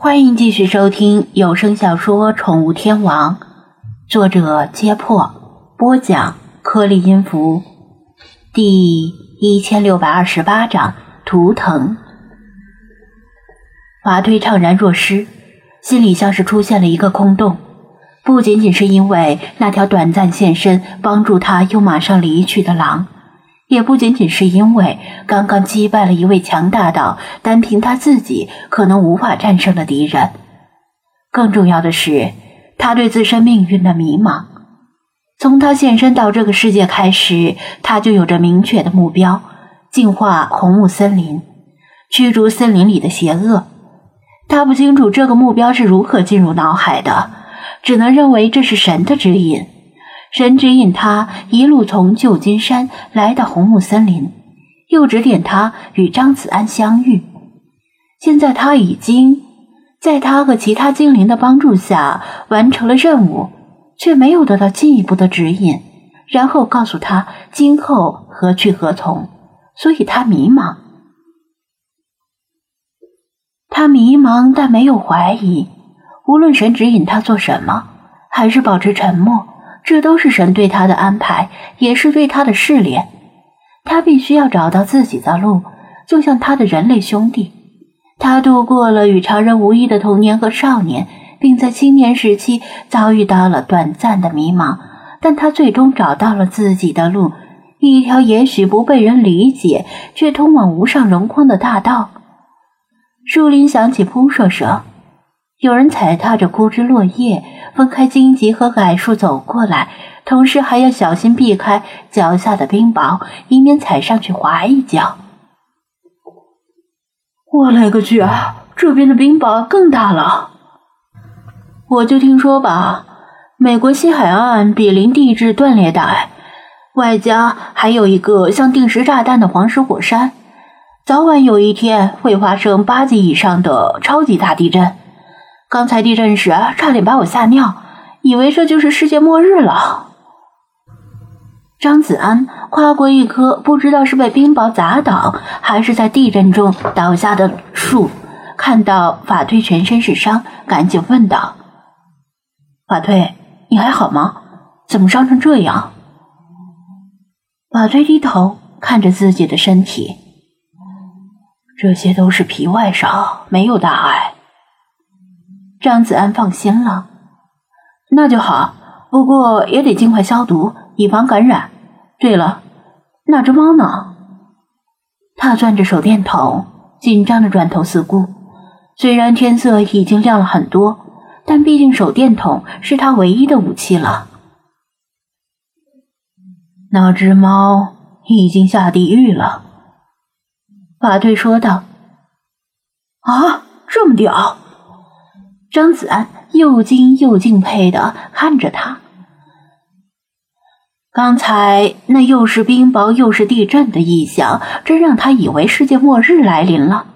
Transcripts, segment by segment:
欢迎继续收听有声小说《宠物天王》，作者：揭破，播讲：颗粒音符，第一千六百二十八章：图腾。法推怅然若失，心里像是出现了一个空洞。不仅仅是因为那条短暂现身帮助他又马上离去的狼。也不仅仅是因为刚刚击败了一位强大到单凭他自己可能无法战胜的敌人，更重要的是他对自身命运的迷茫。从他现身到这个世界开始，他就有着明确的目标：净化红木森林，驱逐森林里的邪恶。他不清楚这个目标是如何进入脑海的，只能认为这是神的指引。神指引他一路从旧金山来到红木森林，又指点他与张子安相遇。现在他已经在他和其他精灵的帮助下完成了任务，却没有得到进一步的指引，然后告诉他今后何去何从，所以他迷茫。他迷茫，但没有怀疑。无论神指引他做什么，还是保持沉默。这都是神对他的安排，也是对他的试炼。他必须要找到自己的路，就像他的人类兄弟。他度过了与常人无异的童年和少年，并在青年时期遭遇到了短暂的迷茫，但他最终找到了自己的路，一条也许不被人理解，却通往无上荣光的大道。树林响起扑簌声。有人踩踏着枯枝落叶，分开荆棘和矮树走过来，同时还要小心避开脚下的冰雹，以免踩上去滑一跤。我勒个去啊！这边的冰雹更大了。我就听说吧，美国西海岸比邻地质断裂带，外加还有一个像定时炸弹的黄石火山，早晚有一天会发生八级以上的超级大地震。刚才地震时，差点把我吓尿，以为这就是世界末日了。张子安跨过一棵不知道是被冰雹砸倒，还是在地震中倒下的树，看到法推全身是伤，赶紧问道：“法推，你还好吗？怎么伤成这样？”法推低头看着自己的身体，这些都是皮外伤，没有大碍。张子安放心了，那就好。不过也得尽快消毒，以防感染。对了，那只猫呢？他攥着手电筒，紧张的转头四顾。虽然天色已经亮了很多，但毕竟手电筒是他唯一的武器了。那只猫已经下地狱了。法队说道：“啊，这么屌！”张子安又惊又敬佩的看着他。刚才那又是冰雹又是地震的异象，真让他以为世界末日来临了。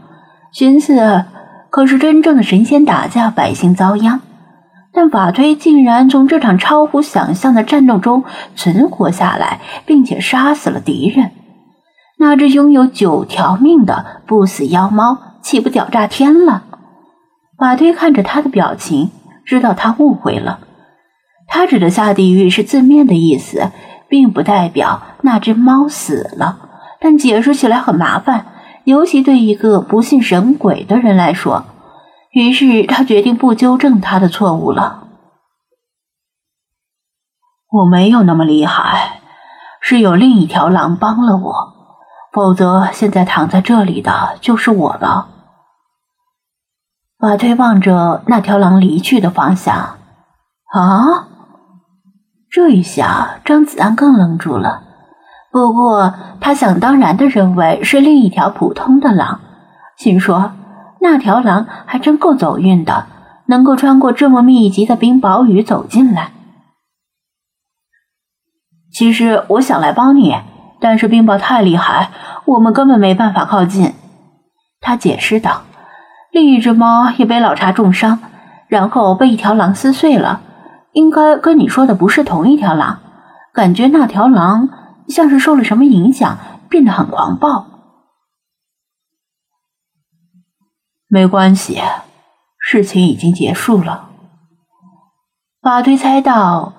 寻思，可是真正的神仙打架，百姓遭殃。但法推竟然从这场超乎想象的战斗中存活下来，并且杀死了敌人。那只拥有九条命的不死妖猫，岂不屌炸天了？马推看着他的表情，知道他误会了。他指的下地狱是字面的意思，并不代表那只猫死了。但解释起来很麻烦，尤其对一个不信神鬼的人来说。于是他决定不纠正他的错误了。我没有那么厉害，是有另一条狼帮了我，否则现在躺在这里的就是我了。马推望着那条狼离去的方向，啊！这一下，张子安更愣住了。不过，他想当然的认为是另一条普通的狼，心说那条狼还真够走运的，能够穿过这么密集的冰雹雨走进来。其实我想来帮你，但是冰雹太厉害，我们根本没办法靠近。他解释道。另一只猫也被老查重伤，然后被一条狼撕碎了。应该跟你说的不是同一条狼，感觉那条狼像是受了什么影响，变得很狂暴。没关系，事情已经结束了。法推猜到，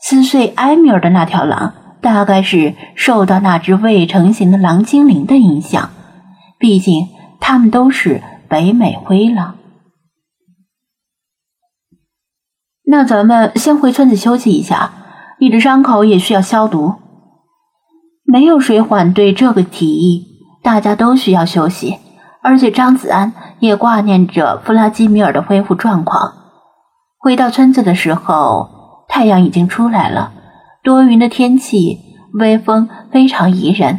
撕碎埃米尔的那条狼，大概是受到那只未成型的狼精灵的影响。毕竟，他们都是北美灰狼。那咱们先回村子休息一下，你的伤口也需要消毒。没有谁反对这个提议，大家都需要休息。而且张子安也挂念着弗拉基米尔的恢复状况。回到村子的时候，太阳已经出来了，多云的天气，微风非常宜人。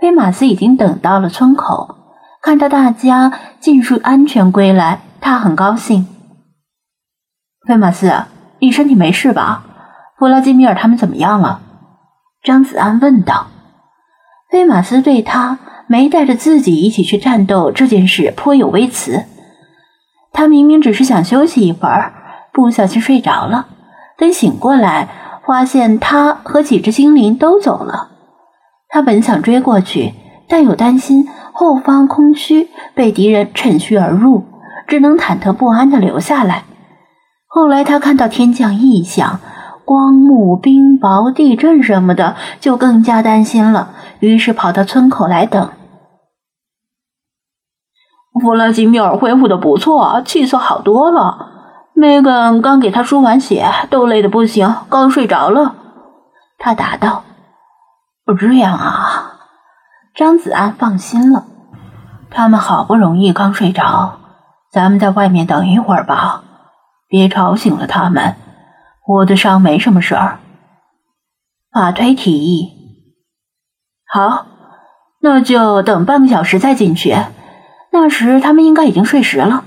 菲马斯已经等到了村口，看到大家尽数安全归来，他很高兴。菲马斯，你身体没事吧？弗拉基米尔他们怎么样了？张子安问道。菲马斯对他。没带着自己一起去战斗这件事颇有微词。他明明只是想休息一会儿，不小心睡着了。等醒过来，发现他和几只精灵都走了。他本想追过去，但又担心后方空虚，被敌人趁虚而入，只能忐忑不安地留下来。后来他看到天降异象，光幕、冰雹、地震什么的，就更加担心了。于是跑到村口来等。弗拉基米尔恢复的不错，气色好多了。梅根刚给他输完血，都累得不行，刚睡着了。他答道：“这样啊。”张子安放心了。他们好不容易刚睡着，咱们在外面等一会儿吧，别吵醒了他们。我的伤没什么事儿。法推提议：“好，那就等半个小时再进去。”那时他们应该已经睡实了。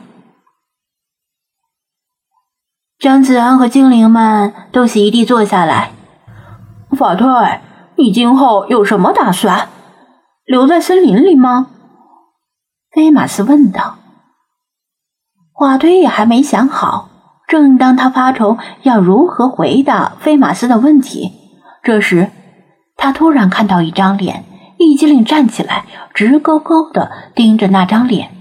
张子安和精灵们都席地坐下来。法推，你今后有什么打算？留在森林里吗？菲马斯问道。法推也还没想好。正当他发愁要如何回答菲马斯的问题，这时他突然看到一张脸。一激灵站起来，直勾勾的盯着那张脸。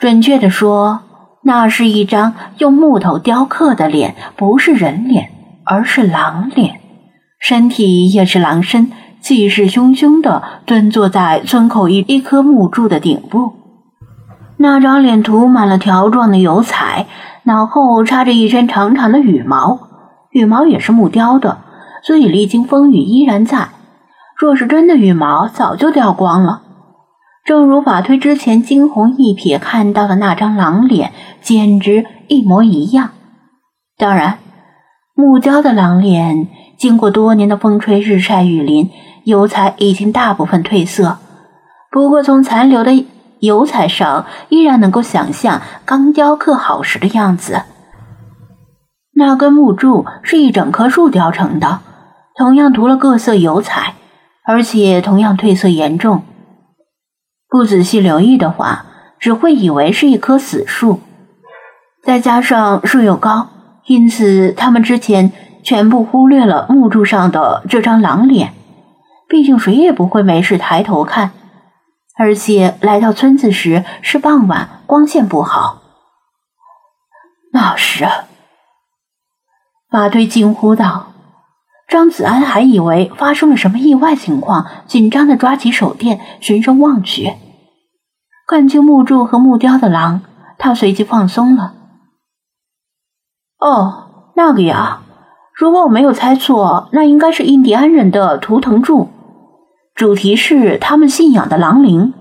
准确的说，那是一张用木头雕刻的脸，不是人脸，而是狼脸，身体也是狼身，气势汹汹的蹲坐在村口一一棵木柱的顶部。那张脸涂满了条状的油彩，脑后插着一身长长的羽毛，羽毛也是木雕的，所以历经风雨依然在。若是真的羽毛，早就掉光了。正如法推之前惊鸿一瞥看到的那张狼脸，简直一模一样。当然，木雕的狼脸经过多年的风吹日晒雨淋，油彩已经大部分褪色。不过，从残留的油彩上，依然能够想象刚雕刻好时的样子。那根木柱是一整棵树雕成的，同样涂了各色油彩。而且同样褪色严重，不仔细留意的话，只会以为是一棵死树。再加上树又高，因此他们之前全部忽略了木柱上的这张狼脸。毕竟谁也不会没事抬头看。而且来到村子时是傍晚，光线不好。那是，马队惊呼道。张子安还以为发生了什么意外情况，紧张的抓起手电，循声望去，看清木柱和木雕的狼，他随即放松了。哦，那个呀，如果我没有猜错，那应该是印第安人的图腾柱，主题是他们信仰的狼灵。